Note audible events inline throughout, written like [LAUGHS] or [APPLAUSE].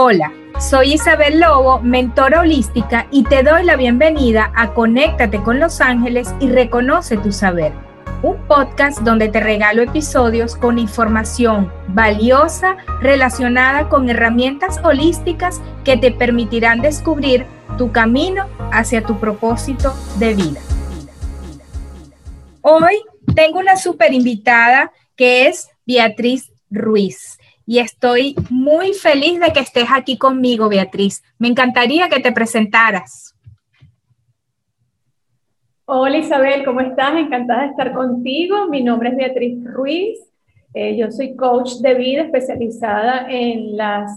Hola, soy Isabel Lobo, mentora holística, y te doy la bienvenida a Conéctate con los Ángeles y Reconoce tu Saber, un podcast donde te regalo episodios con información valiosa relacionada con herramientas holísticas que te permitirán descubrir tu camino hacia tu propósito de vida. Hoy tengo una super invitada que es Beatriz Ruiz y estoy muy feliz de que estés aquí conmigo, Beatriz. Me encantaría que te presentaras. Hola Isabel, ¿cómo estás? Encantada de estar contigo. Mi nombre es Beatriz Ruiz. Eh, yo soy coach de vida especializada en las,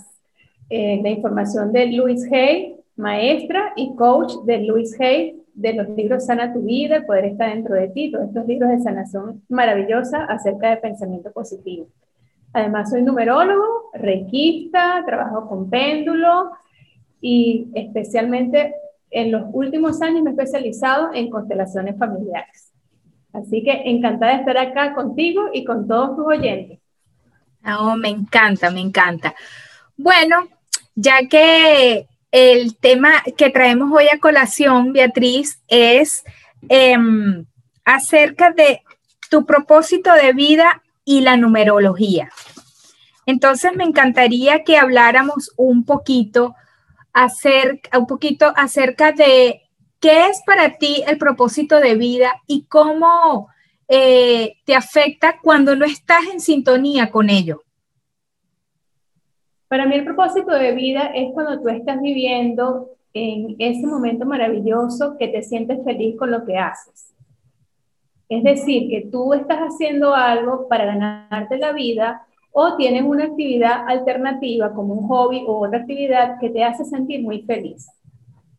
eh, la información de Luis Hay, maestra y coach de Luis Hay de los libros Sana tu vida, el poder está dentro de ti, todos estos libros de sanación maravillosa acerca de pensamiento positivo. Además, soy numerólogo, requista, trabajo con péndulo y especialmente en los últimos años me he especializado en constelaciones familiares. Así que encantada de estar acá contigo y con todos tus oyentes. Oh, me encanta, me encanta. Bueno, ya que el tema que traemos hoy a colación, Beatriz, es em, acerca de tu propósito de vida y la numerología. Entonces me encantaría que habláramos un poquito acerca, un poquito acerca de qué es para ti el propósito de vida y cómo eh, te afecta cuando no estás en sintonía con ello. Para mí el propósito de vida es cuando tú estás viviendo en ese momento maravilloso que te sientes feliz con lo que haces. Es decir, que tú estás haciendo algo para ganarte la vida o tienes una actividad alternativa como un hobby o otra actividad que te hace sentir muy feliz.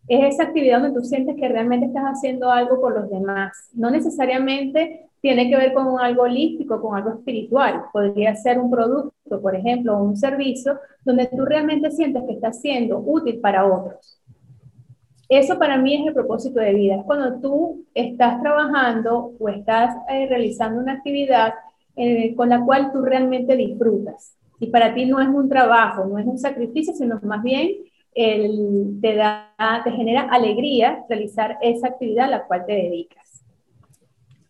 Es esa actividad donde tú sientes que realmente estás haciendo algo por los demás. No necesariamente tiene que ver con algo holístico, con algo espiritual. Podría ser un producto, por ejemplo, o un servicio donde tú realmente sientes que estás siendo útil para otros. Eso para mí es el propósito de vida. Es cuando tú estás trabajando o estás eh, realizando una actividad eh, con la cual tú realmente disfrutas. Y para ti no es un trabajo, no es un sacrificio, sino más bien el, te, da, te genera alegría realizar esa actividad a la cual te dedicas.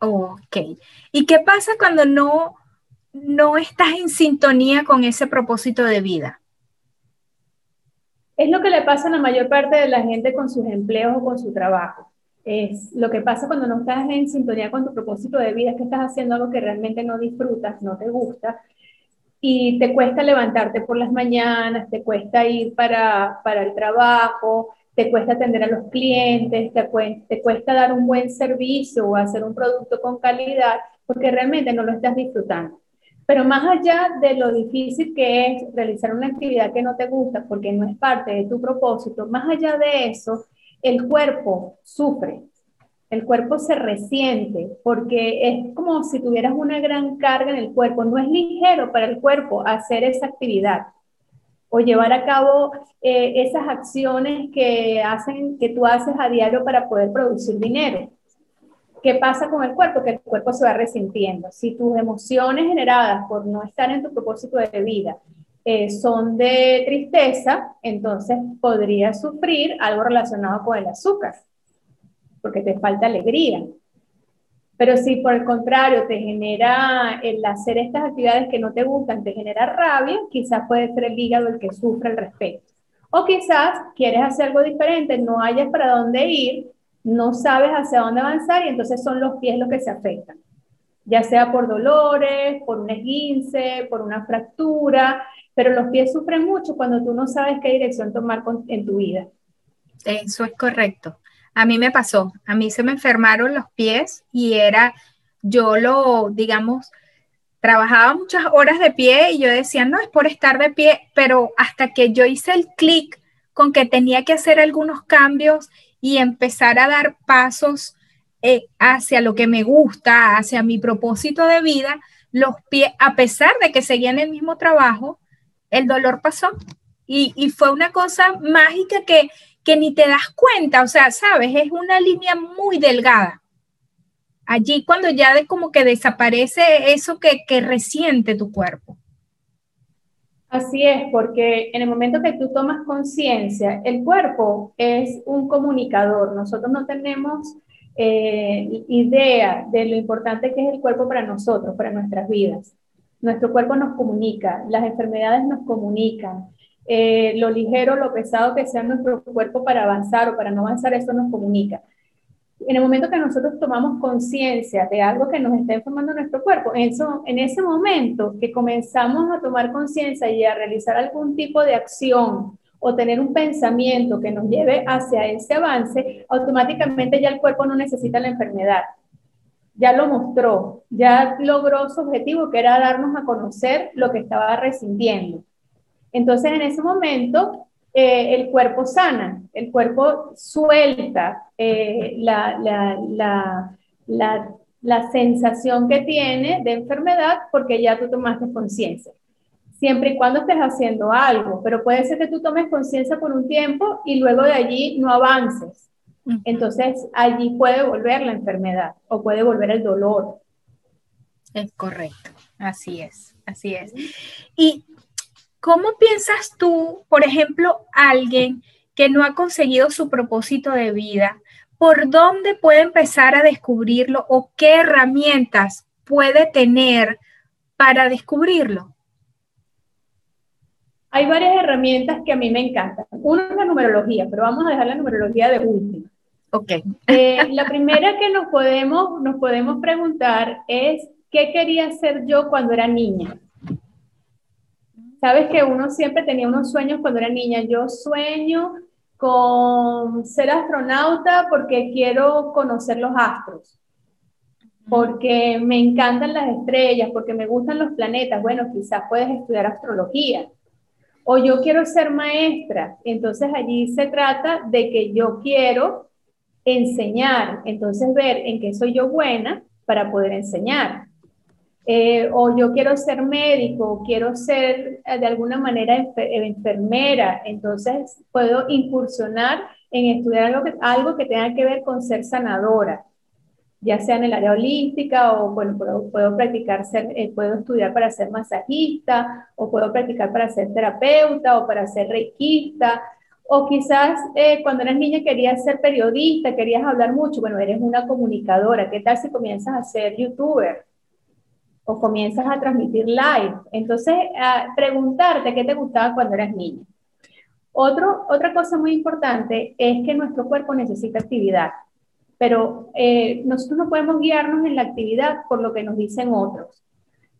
Ok. ¿Y qué pasa cuando no, no estás en sintonía con ese propósito de vida? Es lo que le pasa a la mayor parte de la gente con sus empleos o con su trabajo. Es lo que pasa cuando no estás en sintonía con tu propósito de vida, que estás haciendo algo que realmente no disfrutas, no te gusta, y te cuesta levantarte por las mañanas, te cuesta ir para, para el trabajo, te cuesta atender a los clientes, te, te cuesta dar un buen servicio o hacer un producto con calidad, porque realmente no lo estás disfrutando. Pero más allá de lo difícil que es realizar una actividad que no te gusta porque no es parte de tu propósito, más allá de eso, el cuerpo sufre, el cuerpo se resiente porque es como si tuvieras una gran carga en el cuerpo. No es ligero para el cuerpo hacer esa actividad o llevar a cabo eh, esas acciones que, hacen, que tú haces a diario para poder producir dinero. ¿Qué pasa con el cuerpo? Que el cuerpo se va resintiendo. Si tus emociones generadas por no estar en tu propósito de vida eh, son de tristeza, entonces podrías sufrir algo relacionado con el azúcar, porque te falta alegría. Pero si por el contrario te genera el hacer estas actividades que no te gustan, te genera rabia, quizás puede ser el hígado el que sufre al respecto. O quizás quieres hacer algo diferente, no hayas para dónde ir no sabes hacia dónde avanzar y entonces son los pies los que se afectan, ya sea por dolores, por un esguince, por una fractura, pero los pies sufren mucho cuando tú no sabes qué dirección tomar en tu vida. Eso es correcto. A mí me pasó, a mí se me enfermaron los pies y era, yo lo, digamos, trabajaba muchas horas de pie y yo decía, no, es por estar de pie, pero hasta que yo hice el clic con que tenía que hacer algunos cambios y empezar a dar pasos eh, hacia lo que me gusta, hacia mi propósito de vida, los pies, a pesar de que seguía en el mismo trabajo, el dolor pasó. Y, fue una cosa mágica que, que ni te das cuenta, o sea, sabes, es una línea muy delgada. Allí cuando ya de como que desaparece eso que, que resiente tu cuerpo. Así es, porque en el momento que tú tomas conciencia, el cuerpo es un comunicador. Nosotros no tenemos eh, idea de lo importante que es el cuerpo para nosotros, para nuestras vidas. Nuestro cuerpo nos comunica, las enfermedades nos comunican, eh, lo ligero, lo pesado que sea nuestro cuerpo para avanzar o para no avanzar, eso nos comunica en el momento que nosotros tomamos conciencia de algo que nos está informando nuestro cuerpo, en, eso, en ese momento que comenzamos a tomar conciencia y a realizar algún tipo de acción o tener un pensamiento que nos lleve hacia ese avance, automáticamente ya el cuerpo no necesita la enfermedad. Ya lo mostró, ya logró su objetivo, que era darnos a conocer lo que estaba resintiendo. Entonces, en ese momento, eh, el cuerpo sana, el cuerpo suelta eh, la, la, la, la, sensación que tiene de enfermedad porque ya tú tomaste conciencia. Siempre y cuando estés haciendo algo, pero puede ser que tú tomes conciencia por un tiempo y luego de allí no avances. Entonces allí puede volver la enfermedad o puede volver el dolor. Es correcto, así es, así es. Y ¿Cómo piensas tú, por ejemplo, alguien que no ha conseguido su propósito de vida, por dónde puede empezar a descubrirlo o qué herramientas puede tener para descubrirlo? Hay varias herramientas que a mí me encantan. Una es la numerología, pero vamos a dejar la numerología de última. Ok. Eh, la primera que nos podemos, nos podemos preguntar es, ¿qué quería ser yo cuando era niña? Sabes que uno siempre tenía unos sueños cuando era niña. Yo sueño con ser astronauta porque quiero conocer los astros, porque me encantan las estrellas, porque me gustan los planetas. Bueno, quizás puedes estudiar astrología. O yo quiero ser maestra. Entonces allí se trata de que yo quiero enseñar. Entonces ver en qué soy yo buena para poder enseñar. Eh, o yo quiero ser médico, quiero ser eh, de alguna manera enfermera, entonces puedo incursionar en estudiar algo que, algo que tenga que ver con ser sanadora, ya sea en el área holística o bueno, puedo, practicar, ser, eh, puedo estudiar para ser masajista o puedo practicar para ser terapeuta o para ser reikista. O quizás cuando eras niña querías ser periodista, querías hablar mucho, bueno, eres una comunicadora, ¿qué tal si comienzas a ser youtuber? O comienzas a transmitir live. Entonces, preguntarte qué te gustaba cuando eras niña. Otro, otra cosa muy importante es que nuestro cuerpo necesita actividad, pero eh, nosotros no podemos guiarnos en la actividad por lo que nos dicen otros,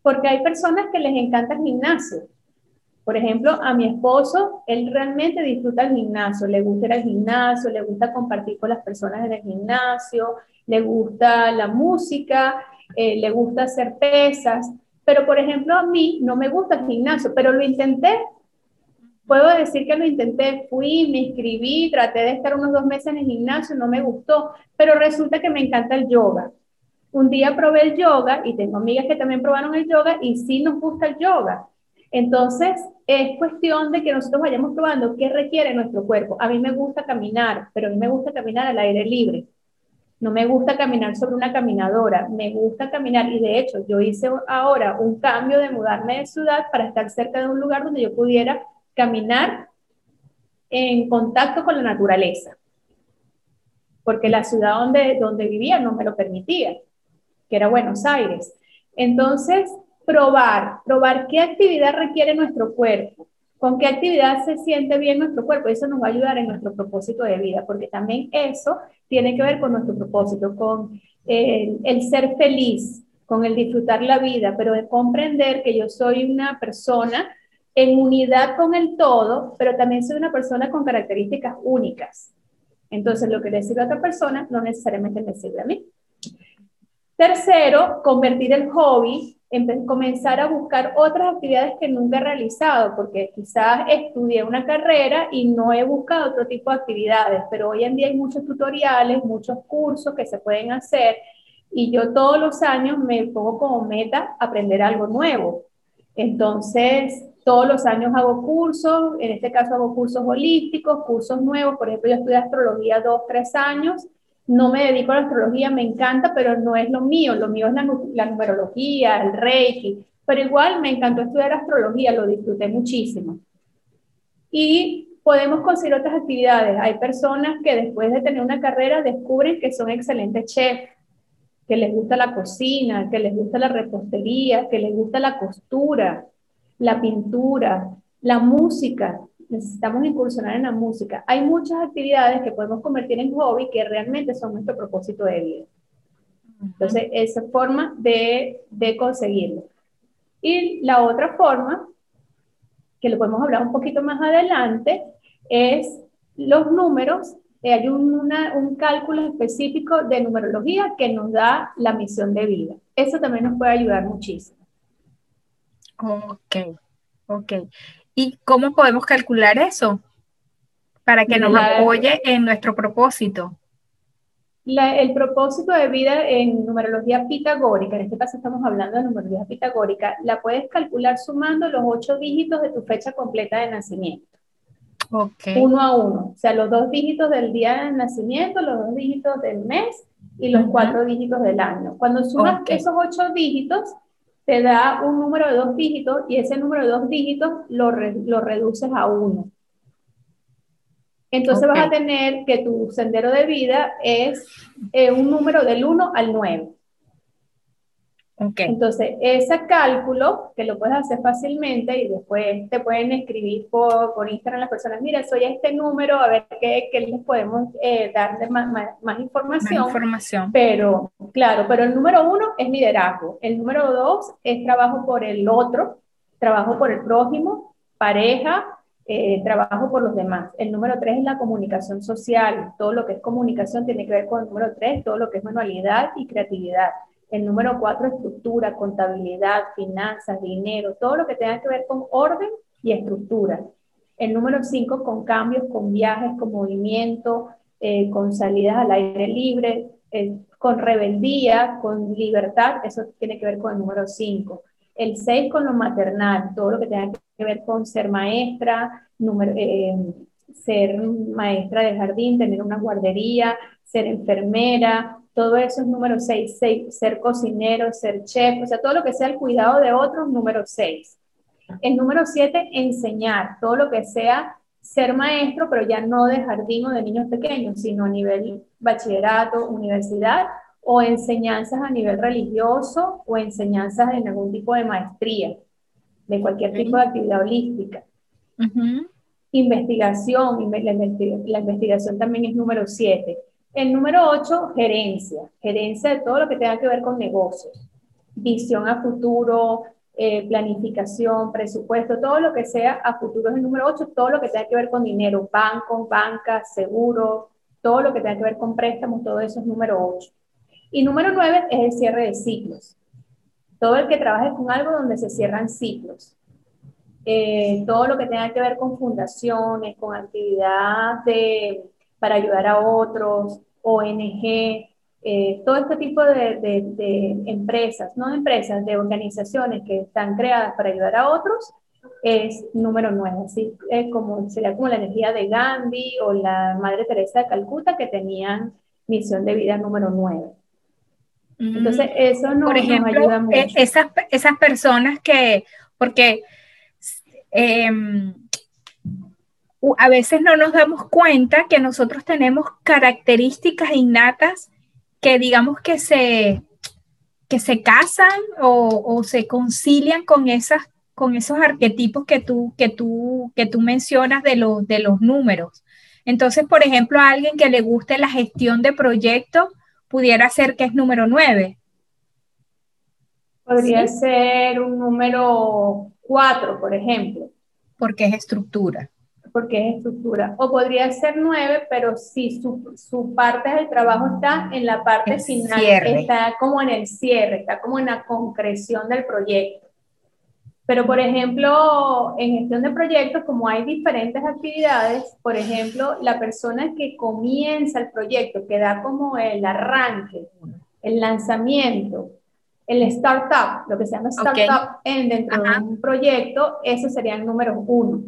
porque hay personas que les encanta el gimnasio. Por ejemplo, a mi esposo, él realmente disfruta el gimnasio, le gusta ir al gimnasio, le gusta compartir con las personas en el gimnasio, le gusta la música, eh, le gusta hacer pesas, pero por ejemplo a mí no me gusta el gimnasio, pero lo intenté. Puedo decir que lo intenté, fui, me inscribí, traté de estar unos dos meses en el gimnasio, no me gustó, pero resulta que me encanta el yoga. Un día probé el yoga y tengo amigas que también probaron el yoga y sí nos gusta el yoga. Entonces, es cuestión de que nosotros vayamos probando qué requiere nuestro cuerpo. A mí me gusta caminar, pero a mí me gusta caminar al aire libre. No me gusta caminar sobre una caminadora, me gusta caminar y de hecho yo hice ahora un cambio de mudarme de ciudad para estar cerca de un lugar donde yo pudiera caminar en contacto con la naturaleza, porque la ciudad donde, donde vivía no me lo permitía, que era Buenos Aires. Entonces, probar, probar qué actividad requiere nuestro cuerpo, con qué actividad se siente bien nuestro cuerpo. Eso nos va a ayudar en nuestro propósito de vida, porque también eso tiene que ver con nuestro propósito, con el, el ser feliz, con el disfrutar la vida, pero de comprender que yo soy una persona en unidad con el todo, pero también soy una persona con características únicas. Entonces, lo que le sirve a otra persona no necesariamente me sirve a mí. Tercero, convertir el hobby comenzar a buscar otras actividades que nunca he realizado, porque quizás estudié una carrera y no he buscado otro tipo de actividades, pero hoy en día hay muchos tutoriales, muchos cursos que se pueden hacer y yo todos los años me pongo como meta aprender algo nuevo. Entonces, todos los años hago cursos, en este caso hago cursos holísticos, cursos nuevos, por ejemplo, yo estudié astrología dos, tres años no me dedico a la astrología, me encanta, pero no es lo mío. Lo mío es la, numerología, el reiki. pero igual me encantó estudiar astrología, lo disfruté muchísimo. Y podemos conseguir otras actividades. Hay personas que después de tener una carrera descubren que son excelentes chefs, que les gusta la cocina, que les gusta la repostería, que les gusta la costura, la pintura, la música. Necesitamos incursionar en la música. Hay muchas actividades que podemos convertir en hobby que realmente son nuestro propósito de vida. Entonces, esa forma de, de conseguirlo. Y la otra forma, que lo podemos hablar un poquito más adelante, es los números. hay un cálculo específico de numerología que nos da la misión de vida. Eso también nos puede ayudar muchísimo. Ok, ok. ¿Y cómo podemos calcular eso? Para que nos apoye en nuestro propósito el propósito de vida en numerología pitagórica, en este caso estamos hablando de numerología pitagórica, la puedes calcular sumando los ocho dígitos de tu fecha completa de nacimiento. Okay. Uno a uno. O sea, los dos dígitos del día de nacimiento, los dos dígitos del mes y los cuatro dígitos del año. Cuando sumas esos ocho dígitos, te da un número de dos dígitos y ese número de dos dígitos lo, lo reduces a uno. Entonces vas a tener que tu sendero de vida es eh, un número del 1 al 9. Okay. Entonces, ese cálculo, que lo puedes hacer fácilmente y después te pueden escribir por, por Instagram las personas, mira, soy este número, a ver qué, qué les podemos eh, dar más, más, información. Más información. Pero, claro, pero el número uno es liderazgo. El número dos es trabajo por el otro, trabajo por el prójimo, pareja, eh, trabajo por los demás. El número tres es la comunicación social. Todo lo que es comunicación tiene que ver con el número tres, todo lo que es manualidad y creatividad. El número cuatro, estructura, contabilidad, finanzas, dinero, todo lo que tenga que ver con orden y estructura. El número cinco, con cambios, con viajes, con movimiento, eh, con salidas al aire libre, eh, con rebeldía, con libertad, eso tiene que ver con el número cinco. El 6 con lo maternal, todo lo que tenga que ver con ser maestra, eh, ser maestra de jardín, tener una guardería, ser enfermera, todo eso es número 6, ser cocinero, ser chef, o sea, todo lo que sea el cuidado de otros, número 6. El número 7, enseñar, todo lo que sea ser maestro, pero ya no de jardín o de niños pequeños, sino a nivel bachillerato, universidad, o enseñanzas a nivel religioso o enseñanzas en algún tipo de maestría, de cualquier tipo de actividad holística. Investigación, la, investigación también es número 7. El número 8, gerencia, gerencia de todo lo que tenga que ver con negocios, visión a futuro, eh, planificación, presupuesto, todo lo que sea a futuro es el número 8, todo lo que tenga que ver con dinero, bancos, bancas, seguros, todo lo que tenga que ver con préstamos, todo eso es número 8. Y número nueve es el cierre de ciclos. Todo el que trabaje con algo donde se cierran ciclos. Eh, todo lo que tenga que ver con fundaciones, con actividad de, para ayudar a otros, ONG, eh, todo este tipo de, de, empresas, no de empresas, de organizaciones que están creadas para ayudar a otros, es número nueve. Así es como, sería como la energía de Gandhi o la Madre Teresa de Calcuta que tenían misión de vida número nueve. Entonces, eso no, Por ejemplo, ayuda mucho. Esas, esas personas que, porque em, a veces no nos damos cuenta que nosotros tenemos características innatas que digamos que se, que se casan o, se concilian con, esas, con esos arquetipos que tú, que tú, que tú mencionas de, los de los números. Entonces, por ejemplo, a alguien que le guste la gestión de proyectos, pudiera ser que es número 9. Podría ser un número 4, por ejemplo. Porque es estructura. Porque es estructura. O podría ser 9, pero si su, su, parte del trabajo está en la parte final, está como en el cierre, está como en la concreción del proyecto. Pero, por ejemplo, en gestión de proyectos, como hay diferentes actividades, por ejemplo, la persona que comienza el proyecto, que da como el arranque, el lanzamiento, el startup, lo que se llama startup en, dentro de un proyecto, eso sería el número uno.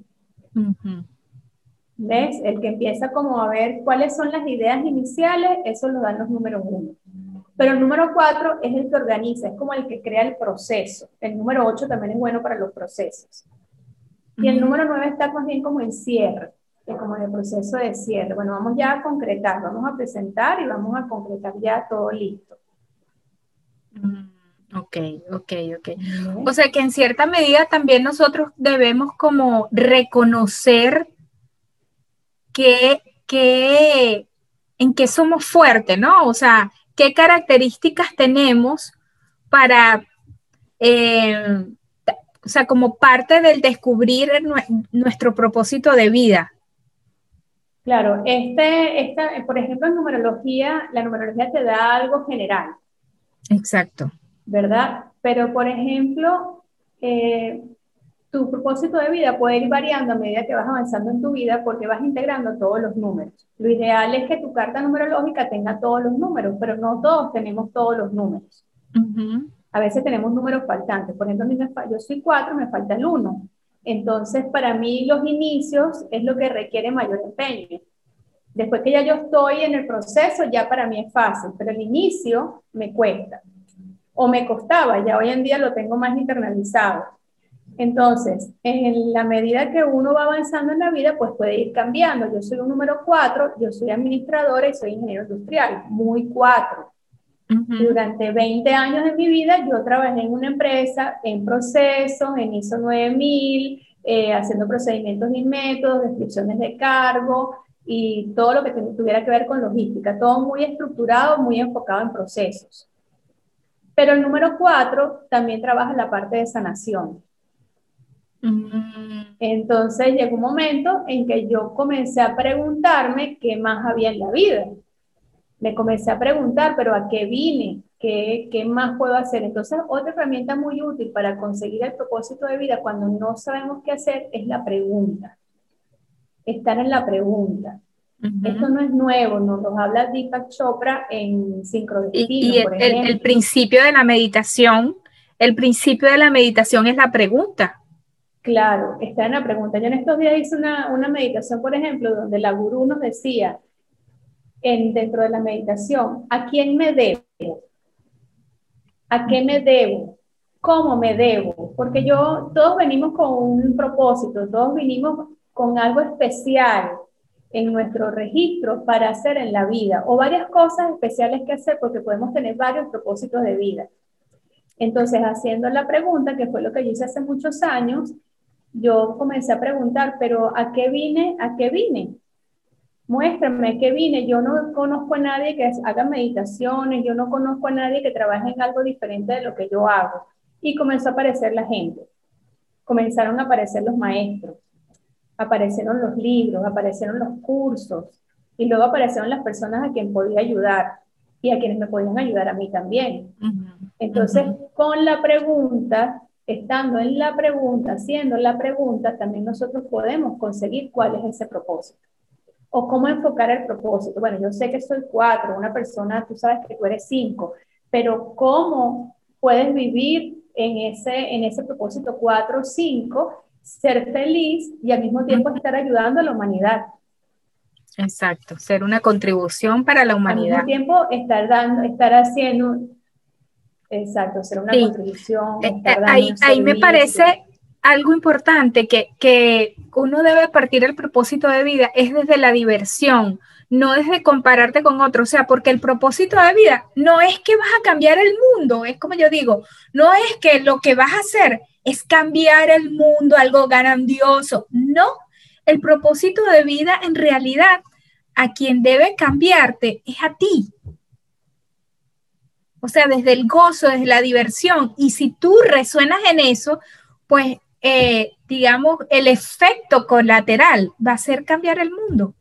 ¿Ves? El que empieza como a ver cuáles son las ideas iniciales, eso lo dan los números uno. Pero el número 4 es el que organiza, es como el que crea el proceso. El número 8 también es bueno para los procesos. Y el número 9 está más bien como en cierre, como en el proceso de cierre. Bueno, vamos ya a concretar, vamos a presentar y vamos a concretar ya todo listo. Mm, ok, ok, ok. O sea que en cierta medida también nosotros debemos como reconocer en qué somos fuertes, ¿no? O sea, qué características tenemos para, eh, o sea, como parte del descubrir nuestro propósito de vida. Claro, este, esta, por ejemplo, en numerología, la numerología te da algo general. Exacto. ¿Verdad? Pero, por ejemplo, eh, tu propósito de vida puede ir variando a medida que vas avanzando en tu vida porque vas integrando todos los números. Lo ideal es que tu carta numerológica tenga todos los números, pero no todos tenemos todos los números. A veces tenemos números faltantes. Por ejemplo, yo soy cuatro, me falta el uno. Entonces, para mí los inicios es lo que requiere mayor empeño. Después que ya yo estoy en el proceso, ya para mí es fácil, pero el inicio me cuesta. O me costaba, ya hoy en día lo tengo más internalizado. Entonces, en la medida que uno va avanzando en la vida, pues puede ir cambiando. Yo soy un número cuatro, yo soy administradora y soy ingeniero industrial, muy cuatro. Durante 20 años de mi vida yo trabajé en una empresa, en procesos, en ISO 9000, eh, haciendo procedimientos y métodos, descripciones de cargo y todo lo que tuviera que ver con logística, todo muy estructurado, muy enfocado en procesos. Pero el número cuatro también trabaja en la parte de sanación. Entonces llegó un momento en que yo comencé a preguntarme qué más había en la vida. Me comencé a preguntar, pero ¿a qué vine? ¿Qué, ¿Qué más puedo hacer? Entonces, otra herramienta muy útil para conseguir el propósito de vida cuando no sabemos qué hacer es la pregunta. Estar en la pregunta. Esto no es nuevo, nos lo habla Deepak Chopra en Sincrodestino. Y, y el, el principio de la meditación, el principio de la meditación es la pregunta. Claro, está en la pregunta. Yo en estos días hice una, una meditación, por ejemplo, donde la gurú nos decía, en, dentro de la meditación, ¿a quién me debo? ¿A qué me debo? ¿Cómo me debo? Porque yo, todos venimos con un propósito, todos venimos con algo especial en nuestro registro para hacer en la vida, o varias cosas especiales que hacer, porque podemos tener varios propósitos de vida. Entonces, haciendo la pregunta, que fue lo que yo hice hace muchos años, yo comencé a preguntar, pero ¿a qué vine? ¿A qué vine? Muéstrame qué vine. Yo no conozco a nadie que haga meditaciones, yo no conozco a nadie que trabaje en algo diferente de lo que yo hago. Y comenzó a aparecer la gente. Comenzaron a aparecer los maestros, aparecieron los libros, aparecieron los cursos y luego aparecieron las personas a quien podía ayudar y a quienes me podían ayudar a mí también. Entonces, con la pregunta, estando en la pregunta, haciendo la pregunta, también nosotros podemos conseguir cuál es ese propósito. O cómo enfocar el propósito. Bueno, yo sé que soy cuatro, una persona, tú sabes que tú eres cinco, pero ¿cómo puedes vivir en ese, en ese propósito cuatro, cinco, ser feliz y al mismo tiempo estar ayudando a la humanidad? Exacto, ser una contribución para la humanidad. Al mismo tiempo estar dando, estar haciendo, Exacto, ser una contribución. Eh, eh, ahí, ahí me parece algo importante que, que uno debe partir el propósito de vida es desde la diversión, no desde compararte con otro, o sea, porque el propósito de vida no es que vas a cambiar el mundo, es como yo digo, no es que lo que vas a hacer es cambiar el mundo, algo grandioso, no, el propósito de vida en realidad a quien debe cambiarte es a ti, o sea, desde el gozo, desde la diversión. Y si tú resuenas en eso, pues, eh, digamos, el efecto colateral va a ser cambiar el mundo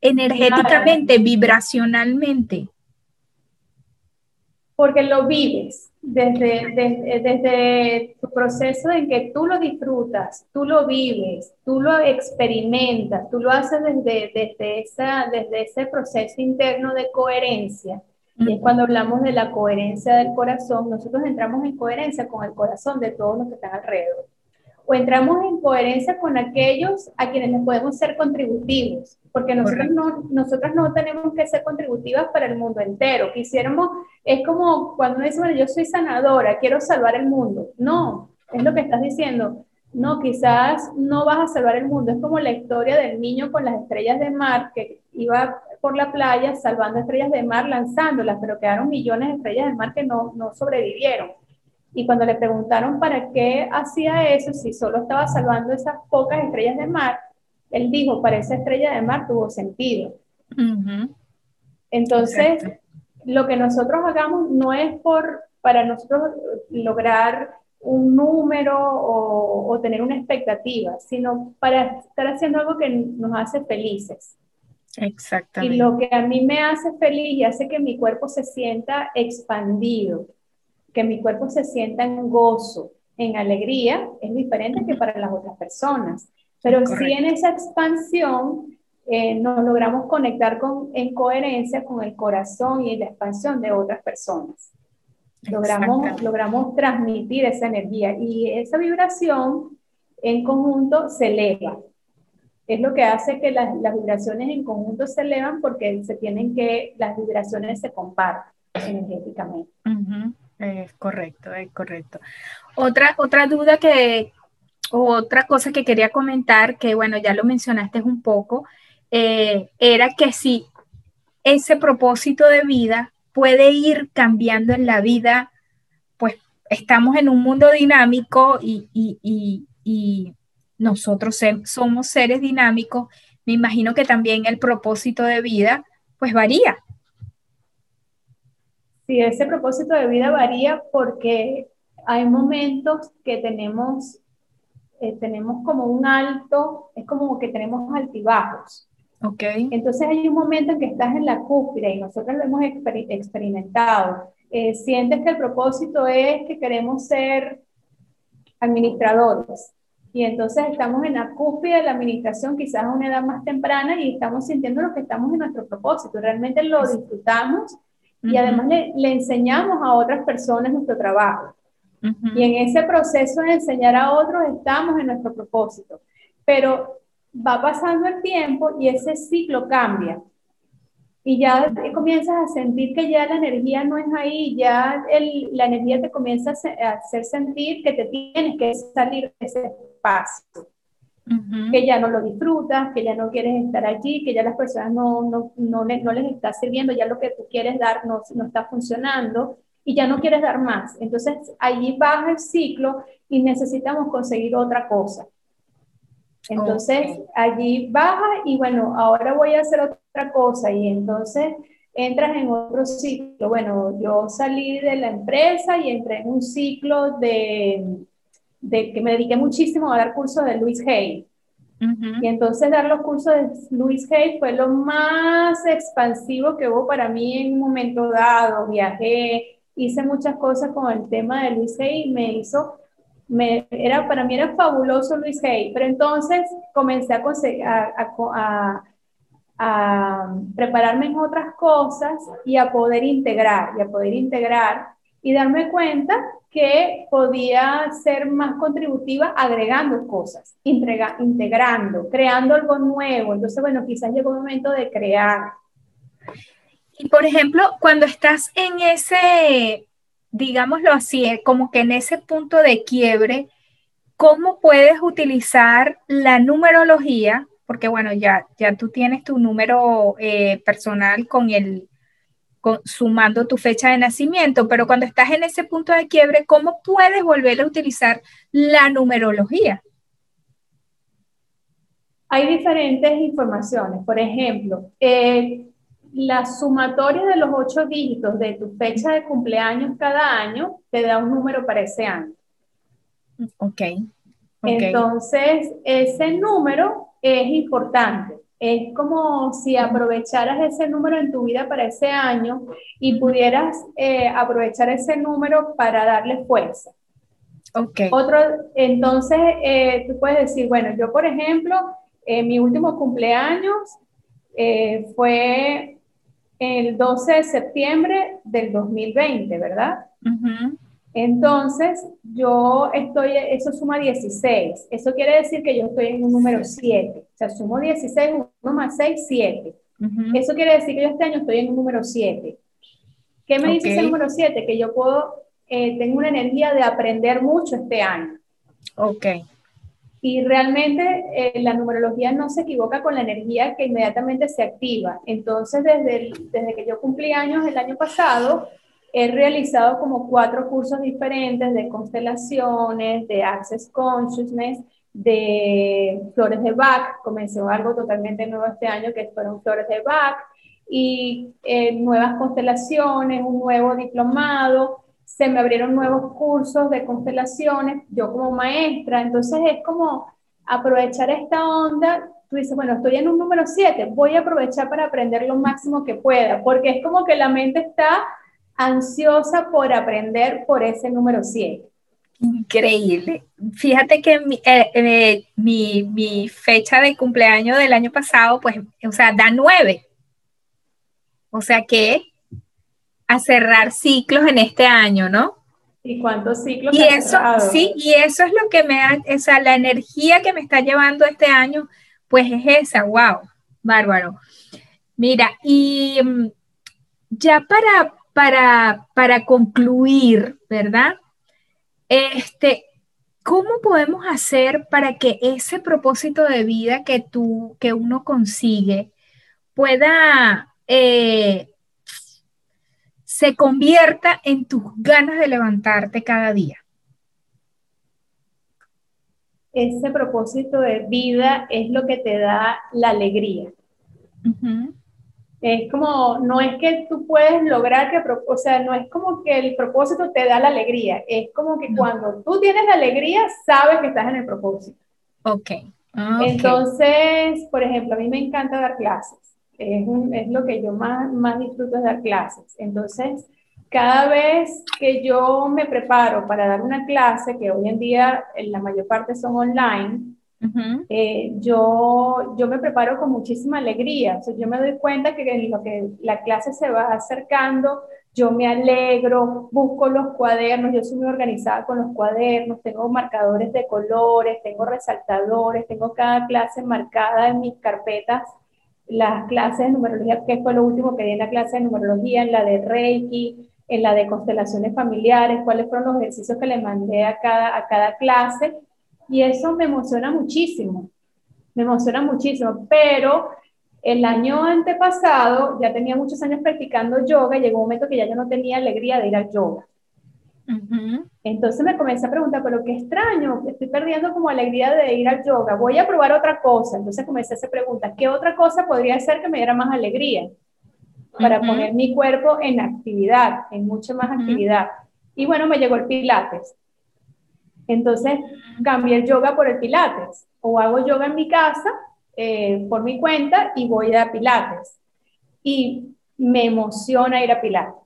energéticamente, vibracionalmente. Porque lo vives desde, desde, tu proceso en que tú lo disfrutas, tú lo vives, tú lo experimentas, tú lo haces desde, desde, esa, desde ese proceso interno de coherencia y es cuando hablamos de la coherencia del corazón, nosotros entramos en coherencia con el corazón de todos los que están alrededor. O entramos en coherencia con aquellos a quienes les podemos ser contributivos. porque nosotros no, nosotras no tenemos que ser contributivas para el mundo entero. Quisiéramos, es como cuando uno dice, bueno, yo soy sanadora, quiero salvar el mundo. No, es lo que estás diciendo. No, quizás no vas a salvar el mundo. Es como la historia del niño con las estrellas de mar que iba por la playa salvando estrellas de mar, lanzándolas, pero quedaron millones de estrellas de mar que no, no sobrevivieron. Y cuando le preguntaron para qué hacía eso, si solo estaba salvando esas pocas estrellas de mar, él dijo, para esa estrella de mar tuvo sentido. Entonces, lo que nosotros hagamos no es por, para nosotros lograr un número o, o, tener una expectativa, sino para estar haciendo algo que nos hace felices. Exactamente. Y lo que a mí me hace feliz y hace que mi cuerpo se sienta expandido, que mi cuerpo se sienta en gozo, en alegría, es diferente que para las otras personas. Pero si en esa expansión eh, nos logramos conectar con, en coherencia con el corazón y la expansión de otras personas. Logramos, logramos transmitir esa energía y esa vibración en conjunto se eleva. Es lo que hace que las, las vibraciones en conjunto se elevan porque se tienen que, las vibraciones se comparten energéticamente. Es correcto, es correcto. Otra, otra duda que, otra cosa que quería comentar, que bueno, ya lo mencionaste un poco, eh, era que si ese propósito de vida puede ir cambiando en la vida, pues estamos en un mundo dinámico y, nosotros somos seres dinámicos, me imagino que también el propósito de vida pues varía. Sí, ese propósito de vida varía porque hay momentos que tenemos eh, tenemos como un alto, es como que tenemos altibajos. Okay. Entonces hay un momento en que estás en la cúspide y nosotros lo hemos experimentado. Eh, sientes que el propósito es que queremos ser administradores y entonces estamos en la cúspide de la administración quizás a una edad más temprana y estamos sintiendo lo que estamos en nuestro propósito. Realmente lo disfrutamos y además le, le enseñamos a otras personas nuestro trabajo. Y en ese proceso de enseñar a otros estamos en nuestro propósito. Pero va pasando el tiempo y ese ciclo cambia. Y ya comienzas a sentir que ya la energía no es ahí, ya el, la energía te comienza a hacer sentir que te tienes que salir de ese espacio. Que ya no lo disfrutas, que ya no quieres estar allí, que ya las personas no, no, no, no les está sirviendo, ya lo que tú quieres dar no, no está funcionando y ya no quieres dar más. Entonces allí baja el ciclo y necesitamos conseguir otra cosa. Entonces allí baja y bueno, ahora voy a hacer otra cosa y entonces entras en otro ciclo. Bueno, yo salí de la empresa y entré en un ciclo de, de que me dediqué muchísimo a dar cursos de Luis Hay. Y entonces dar los cursos de Luis Hay fue lo más expansivo que hubo para mí en un momento dado. Viajé, hice muchas cosas con el tema de Luis Hay y me hizo, me, era, para mí era fabuloso Luis Hay, pero entonces comencé a, prepararme en otras cosas y a poder integrar, y a poder integrar y darme cuenta que podía ser más contributiva agregando cosas, integrando, creando algo nuevo. Entonces, bueno, quizás llegó el momento de crear. Y por ejemplo, cuando estás en ese, digámoslo así, eh, como que en ese punto de quiebre, ¿cómo puedes utilizar la numerología? Porque bueno, ya, ya tú tienes tu número eh, personal con el, sumando tu fecha de nacimiento, pero cuando estás en ese punto de quiebre, ¿cómo puedes volver a utilizar la numerología? Hay diferentes informaciones. Por ejemplo, eh, la sumatoria de los ocho dígitos de tu fecha de cumpleaños cada año te da un número para ese año. Ok. Entonces, ese número es importante. Es como si aprovecharas ese número en tu vida para ese año y pudieras eh, aprovechar ese número para darle fuerza. Ok. Otro, entonces, eh, tú puedes decir, bueno, yo, por ejemplo, en mi último cumpleaños eh, fue el 12 de septiembre del 2020, ¿verdad? Entonces, yo estoy, eso suma 16. Eso quiere decir que yo estoy en un número 7. O sea, sumo 16, más 6, 7. Eso quiere decir que yo este año estoy en un número 7. ¿Qué me dice ese número 7? Que yo puedo, eh, tengo una energía de aprender mucho este año. Ok. Y realmente eh, la numerología no se equivoca con la energía que inmediatamente se activa. Entonces, desde, desde que yo cumplí años el año pasado, he realizado como cuatro cursos diferentes de constelaciones, de Access Consciousness, de flores de Bach. Comenzó algo totalmente nuevo este año que fueron flores de Bach y eh, nuevas constelaciones, un nuevo diplomado se me abrieron nuevos cursos de constelaciones, yo como maestra, entonces es como aprovechar esta onda, tú dices, bueno, estoy en un número 7, voy a aprovechar para aprender lo máximo que pueda, porque es como que la mente está ansiosa por aprender por ese número 7. Increíble. Fíjate que mi, eh, eh, mi, mi, fecha de cumpleaños del año pasado, pues, o sea, da 9. O sea que a cerrar ciclos en este año, ¿no? ¿Y cuántos ciclos? Y eso, sí, y eso es lo que me da, o sea, la energía que me está llevando este año, pues es esa, wow, bárbaro. Mira, y mm, ya para, para, para concluir, ¿verdad? Este, ¿cómo podemos hacer para que ese propósito de vida que tú, que uno consigue, pueda eh, se convierta en tus ganas de levantarte cada día. Ese propósito de vida es lo que te da la alegría. Es como, no es que tú puedes lograr que, o sea, no es como que el propósito te da la alegría, es como que cuando tú tienes la alegría, sabes que estás en el propósito. Ok. okay. Entonces, por ejemplo, a mí me encanta dar clases es, es lo que yo más, más disfruto de dar clases. Entonces, cada vez que yo me preparo para dar una clase, que hoy en día en la mayor parte son online, eh, yo, yo me preparo con muchísima alegría. yo me doy cuenta que en lo que la clase se va acercando, yo me alegro, busco los cuadernos, yo soy muy organizada con los cuadernos, tengo marcadores de colores, tengo resaltadores, tengo cada clase marcada en mis carpetas las clases de numerología, que fue lo último que di en la clase de numerología, en la de Reiki, en la de constelaciones familiares, cuáles fueron los ejercicios que le mandé a cada, a cada clase. Y eso me emociona muchísimo, me emociona muchísimo, pero el año antepasado, ya tenía muchos años practicando yoga, y llegó un momento que ya yo no tenía alegría de ir al yoga. Entonces me comencé a preguntar, pero qué extraño, estoy perdiendo como alegría de ir al yoga, voy a probar otra cosa. Entonces comencé a hacer preguntas, ¿qué otra cosa podría ser que me diera más alegría? Para poner mi cuerpo en actividad, en mucha más actividad. Y bueno, me llegó el pilates. Entonces cambié el yoga por el pilates. O hago yoga en mi casa eh, por mi cuenta y voy a pilates. Y me emociona ir a pilates.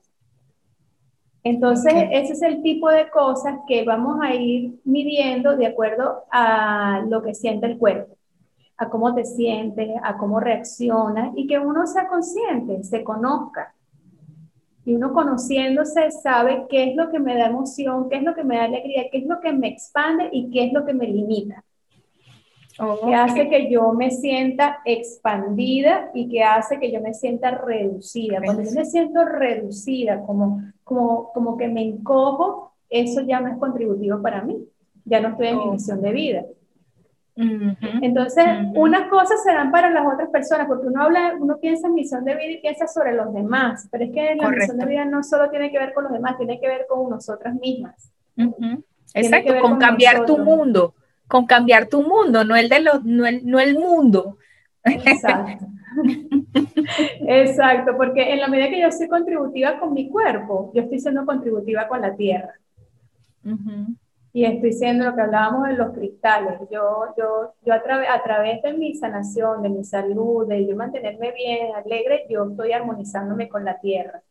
Entonces, ese es el tipo de cosas que vamos a ir midiendo de acuerdo a lo que siente el cuerpo, a cómo te sientes, a cómo reacciona y que uno sea consciente, se conozca. Y uno conociéndose sabe qué es lo que me da emoción, qué es lo que me da alegría, qué es lo que me expande y qué es lo que me limita que hace que yo me sienta expandida y que hace que yo me sienta reducida. Cuando yo me siento reducida, como, como, como que me encojo, eso ya no es contributivo para mí. Ya no estoy en mi misión de vida. Entonces, unas cosas se dan para las otras personas, porque uno habla, uno piensa en misión de vida y piensa sobre los demás, pero es que la misión de vida no solo tiene que ver con los demás, tiene que ver con nosotras mismas. Exacto, con, cambiar tu mundo con cambiar tu mundo, no el, de los, no el, no el mundo. Exacto. Exacto, porque en la medida que yo soy contributiva con mi cuerpo, yo estoy siendo contributiva con la tierra. Y estoy siendo lo que hablábamos de los cristales. Yo, yo, yo a, a través de mi sanación, de mi salud, de yo mantenerme bien, alegre, yo estoy armonizándome con la tierra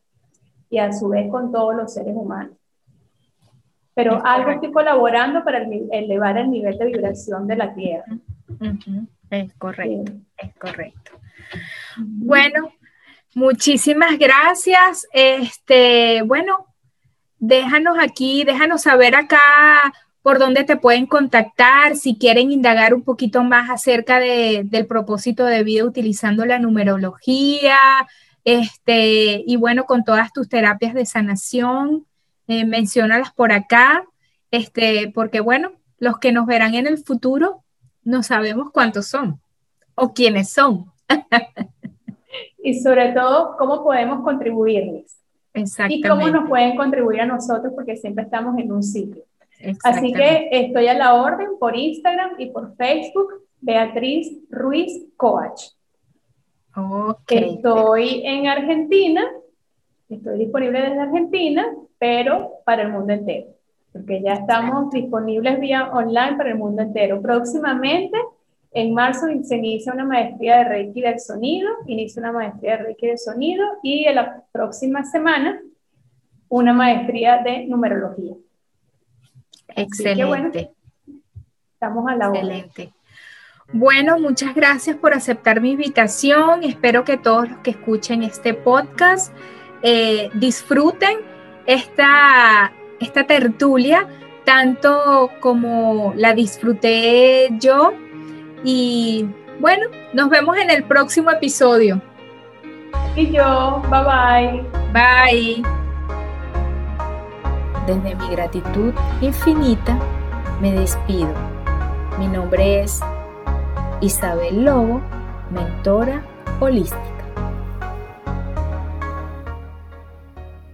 y a su vez con todos los seres humanos pero algo estoy colaborando para elevar el nivel de vibración de la Tierra. Es correcto, es correcto. Bueno, muchísimas gracias. Este, bueno, déjanos aquí, déjanos saber acá por dónde te pueden contactar, si quieren indagar un poquito más acerca del propósito de vida utilizando la numerología, este, y bueno, con todas tus terapias de sanación, eh, menciónalas por acá, este, porque bueno, los que nos verán en el futuro no sabemos cuántos son o quiénes son. [LAUGHS] y sobre todo, cómo podemos contribuirles. Y cómo nos pueden contribuir a nosotros, porque siempre estamos en un ciclo. Así que estoy a la orden por Instagram y por Facebook, Beatriz Ruiz Coach. Okay. Estoy en Argentina, estoy disponible desde Argentina, pero para el mundo entero, porque ya estamos disponibles vía online para el mundo entero. Próximamente, en marzo, se inicia una maestría de Reiki del sonido, inicia una maestría de Reiki del sonido y en la próxima semana una maestría de numerología. Excelente. estamos a la Excelente. Bueno, muchas gracias por aceptar mi invitación. Espero que todos los que escuchen este podcast eh, disfruten esta, esta tertulia tanto como la disfruté yo. Y bueno, nos vemos en el próximo episodio. Y yo, bye bye. Bye. Desde mi gratitud infinita, me despido. Mi nombre es Isabel Lobo, mentora holística.